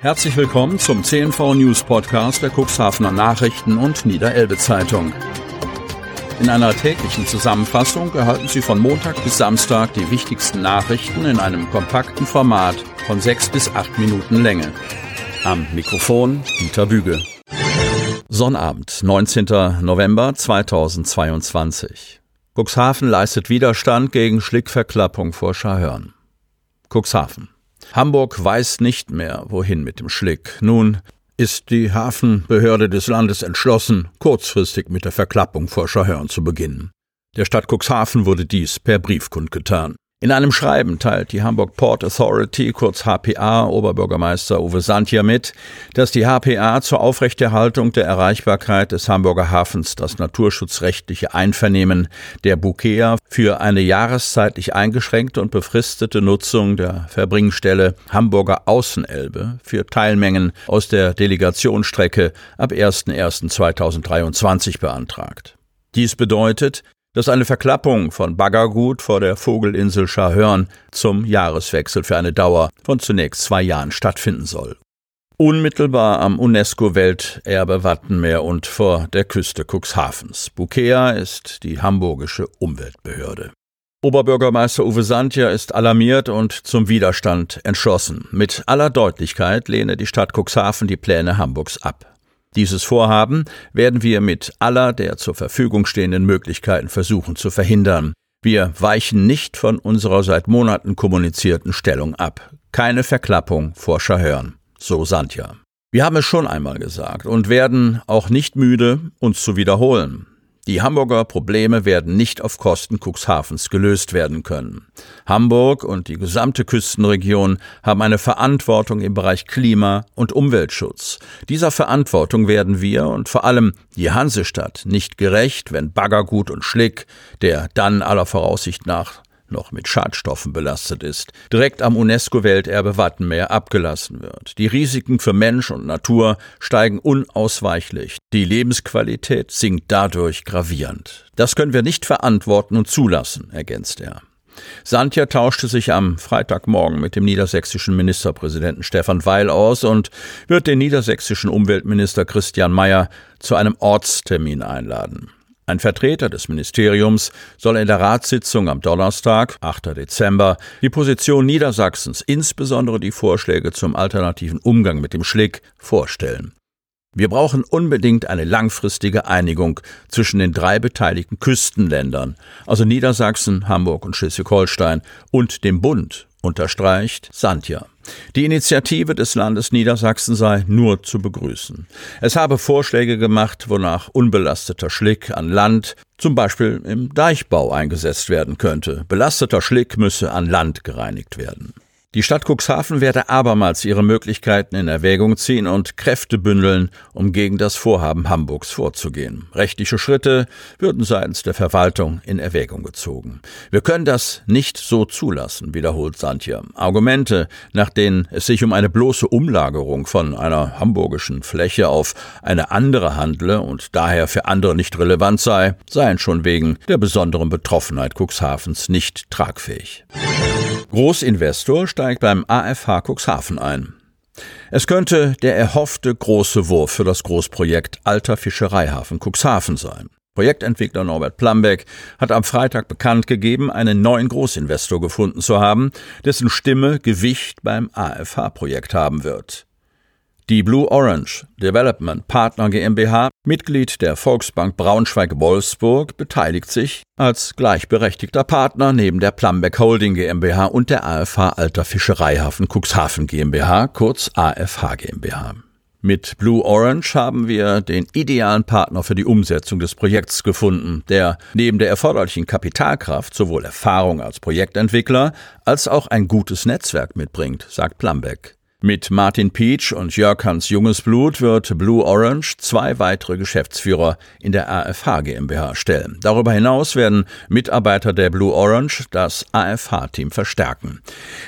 Herzlich willkommen zum CNV News Podcast der Cuxhavener Nachrichten und Niederelbe Zeitung. In einer täglichen Zusammenfassung erhalten Sie von Montag bis Samstag die wichtigsten Nachrichten in einem kompakten Format von sechs bis acht Minuten Länge. Am Mikrofon Dieter Büge. Sonnabend, 19. November 2022. Cuxhaven leistet Widerstand gegen Schlickverklappung vor Schahörn. Cuxhaven. Hamburg weiß nicht mehr, wohin mit dem Schlick. Nun ist die Hafenbehörde des Landes entschlossen, kurzfristig mit der Verklappung vor Schahörn zu beginnen. Der Stadt Cuxhaven wurde dies per Brief kundgetan. In einem Schreiben teilt die Hamburg Port Authority, kurz HPA, Oberbürgermeister Uwe Santja mit, dass die HPA zur Aufrechterhaltung der Erreichbarkeit des Hamburger Hafens das naturschutzrechtliche Einvernehmen der Bukea für eine jahreszeitlich eingeschränkte und befristete Nutzung der Verbringstelle Hamburger Außenelbe für Teilmengen aus der Delegationsstrecke ab 01.01.2023 beantragt. Dies bedeutet, dass eine Verklappung von Baggergut vor der Vogelinsel Schahörn zum Jahreswechsel für eine Dauer von zunächst zwei Jahren stattfinden soll. Unmittelbar am UNESCO-Welterbe Wattenmeer und vor der Küste Cuxhavens. Bukea ist die hamburgische Umweltbehörde. Oberbürgermeister Uwe Santja ist alarmiert und zum Widerstand entschlossen. Mit aller Deutlichkeit lehne die Stadt Cuxhaven die Pläne Hamburgs ab. Dieses Vorhaben werden wir mit aller der zur Verfügung stehenden Möglichkeiten versuchen zu verhindern. Wir weichen nicht von unserer seit Monaten kommunizierten Stellung ab. Keine Verklappung vor Schahörn. So Sandja. Wir haben es schon einmal gesagt und werden auch nicht müde, uns zu wiederholen. Die Hamburger Probleme werden nicht auf Kosten Cuxhavens gelöst werden können. Hamburg und die gesamte Küstenregion haben eine Verantwortung im Bereich Klima- und Umweltschutz. Dieser Verantwortung werden wir und vor allem die Hansestadt nicht gerecht, wenn Baggergut und Schlick, der dann aller Voraussicht nach noch mit Schadstoffen belastet ist, direkt am UNESCO-Welterbe Wattenmeer abgelassen wird. Die Risiken für Mensch und Natur steigen unausweichlich. Die Lebensqualität sinkt dadurch gravierend. Das können wir nicht verantworten und zulassen, ergänzt er. Santja tauschte sich am Freitagmorgen mit dem niedersächsischen Ministerpräsidenten Stefan Weil aus und wird den niedersächsischen Umweltminister Christian Mayer zu einem Ortstermin einladen. Ein Vertreter des Ministeriums soll in der Ratssitzung am Donnerstag, 8. Dezember, die Position Niedersachsens, insbesondere die Vorschläge zum alternativen Umgang mit dem Schlick, vorstellen. Wir brauchen unbedingt eine langfristige Einigung zwischen den drei beteiligten Küstenländern, also Niedersachsen, Hamburg und Schleswig-Holstein, und dem Bund, unterstreicht Santja. Die Initiative des Landes Niedersachsen sei nur zu begrüßen. Es habe Vorschläge gemacht, wonach unbelasteter Schlick an Land, zum Beispiel im Deichbau, eingesetzt werden könnte. Belasteter Schlick müsse an Land gereinigt werden. Die Stadt Cuxhaven werde abermals ihre Möglichkeiten in Erwägung ziehen und Kräfte bündeln, um gegen das Vorhaben Hamburgs vorzugehen. Rechtliche Schritte würden seitens der Verwaltung in Erwägung gezogen. Wir können das nicht so zulassen, wiederholt Santja. Argumente, nach denen es sich um eine bloße Umlagerung von einer hamburgischen Fläche auf eine andere handle und daher für andere nicht relevant sei, seien schon wegen der besonderen Betroffenheit Cuxhavens nicht tragfähig. Großinvestor steigt beim AFH Cuxhaven ein. Es könnte der erhoffte große Wurf für das Großprojekt Alter Fischereihafen Cuxhaven sein. Projektentwickler Norbert Plambeck hat am Freitag bekannt gegeben, einen neuen Großinvestor gefunden zu haben, dessen Stimme Gewicht beim AFH-Projekt haben wird. Die Blue Orange Development Partner GmbH, Mitglied der Volksbank Braunschweig-Wolfsburg, beteiligt sich als gleichberechtigter Partner neben der Plumbeck Holding GmbH und der AFH Alter Fischereihafen Cuxhaven GmbH, kurz AFH GmbH. Mit Blue Orange haben wir den idealen Partner für die Umsetzung des Projekts gefunden, der neben der erforderlichen Kapitalkraft sowohl Erfahrung als Projektentwickler als auch ein gutes Netzwerk mitbringt, sagt Plumbeck. Mit Martin Peach und Jörg Hans Jungesblut wird Blue Orange zwei weitere Geschäftsführer in der AFH GmbH stellen. Darüber hinaus werden Mitarbeiter der Blue Orange das AFH-Team verstärken.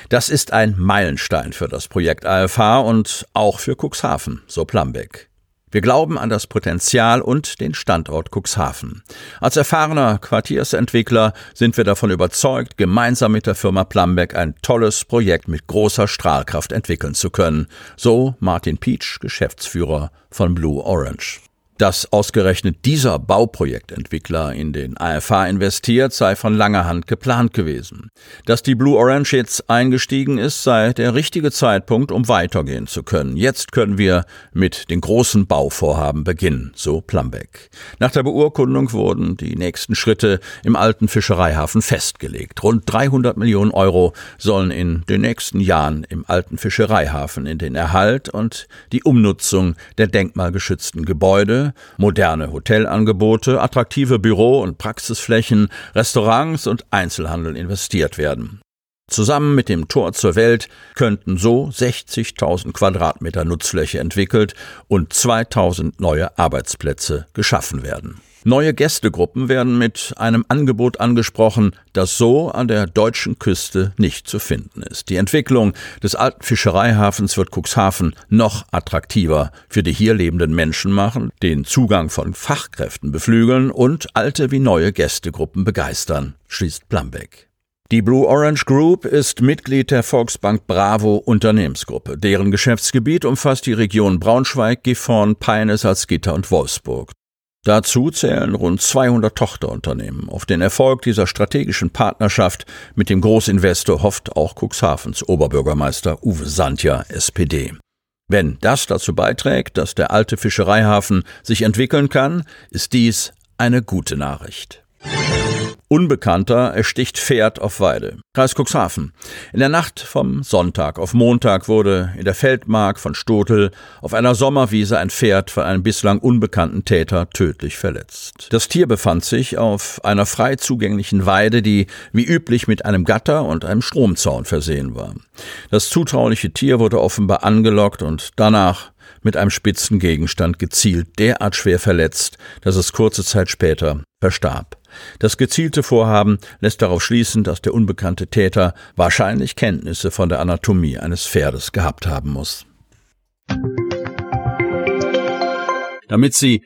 Das ist ein Meilenstein für das Projekt AFH und auch für Cuxhaven, so Plambeck. Wir glauben an das Potenzial und den Standort Cuxhaven. Als erfahrener Quartiersentwickler sind wir davon überzeugt, gemeinsam mit der Firma Plumbeck ein tolles Projekt mit großer Strahlkraft entwickeln zu können. So Martin Peach, Geschäftsführer von Blue Orange. Dass ausgerechnet dieser Bauprojektentwickler in den AFH investiert, sei von langer Hand geplant gewesen. Dass die Blue Orange jetzt eingestiegen ist, sei der richtige Zeitpunkt, um weitergehen zu können. Jetzt können wir mit den großen Bauvorhaben beginnen, so Plumbeck. Nach der Beurkundung wurden die nächsten Schritte im alten Fischereihafen festgelegt. Rund 300 Millionen Euro sollen in den nächsten Jahren im alten Fischereihafen in den Erhalt und die Umnutzung der denkmalgeschützten Gebäude moderne Hotelangebote, attraktive Büro- und Praxisflächen, Restaurants und Einzelhandel investiert werden. Zusammen mit dem Tor zur Welt könnten so 60.000 Quadratmeter Nutzfläche entwickelt und 2000 neue Arbeitsplätze geschaffen werden. Neue Gästegruppen werden mit einem Angebot angesprochen, das so an der deutschen Küste nicht zu finden ist. Die Entwicklung des alten Fischereihafens wird Cuxhaven noch attraktiver für die hier lebenden Menschen machen, den Zugang von Fachkräften beflügeln und alte wie neue Gästegruppen begeistern, schließt Plumbeck. Die Blue Orange Group ist Mitglied der Volksbank Bravo Unternehmensgruppe. Deren Geschäftsgebiet umfasst die Region Braunschweig, Gifhorn, Peine, Salzgitter und Wolfsburg. Dazu zählen rund 200 Tochterunternehmen. Auf den Erfolg dieser strategischen Partnerschaft mit dem Großinvestor hofft auch Cuxhavens Oberbürgermeister Uwe Sandja, SPD. Wenn das dazu beiträgt, dass der alte Fischereihafen sich entwickeln kann, ist dies eine gute Nachricht. Unbekannter ersticht Pferd auf Weide. Kreis Cuxhaven. In der Nacht vom Sonntag auf Montag wurde in der Feldmark von Stotel auf einer Sommerwiese ein Pferd von einem bislang unbekannten Täter tödlich verletzt. Das Tier befand sich auf einer frei zugänglichen Weide, die wie üblich mit einem Gatter und einem Stromzaun versehen war. Das zutrauliche Tier wurde offenbar angelockt und danach mit einem spitzen Gegenstand gezielt derart schwer verletzt, dass es kurze Zeit später verstarb. Das gezielte Vorhaben lässt darauf schließen, dass der unbekannte Täter wahrscheinlich Kenntnisse von der Anatomie eines Pferdes gehabt haben muss. Damit Sie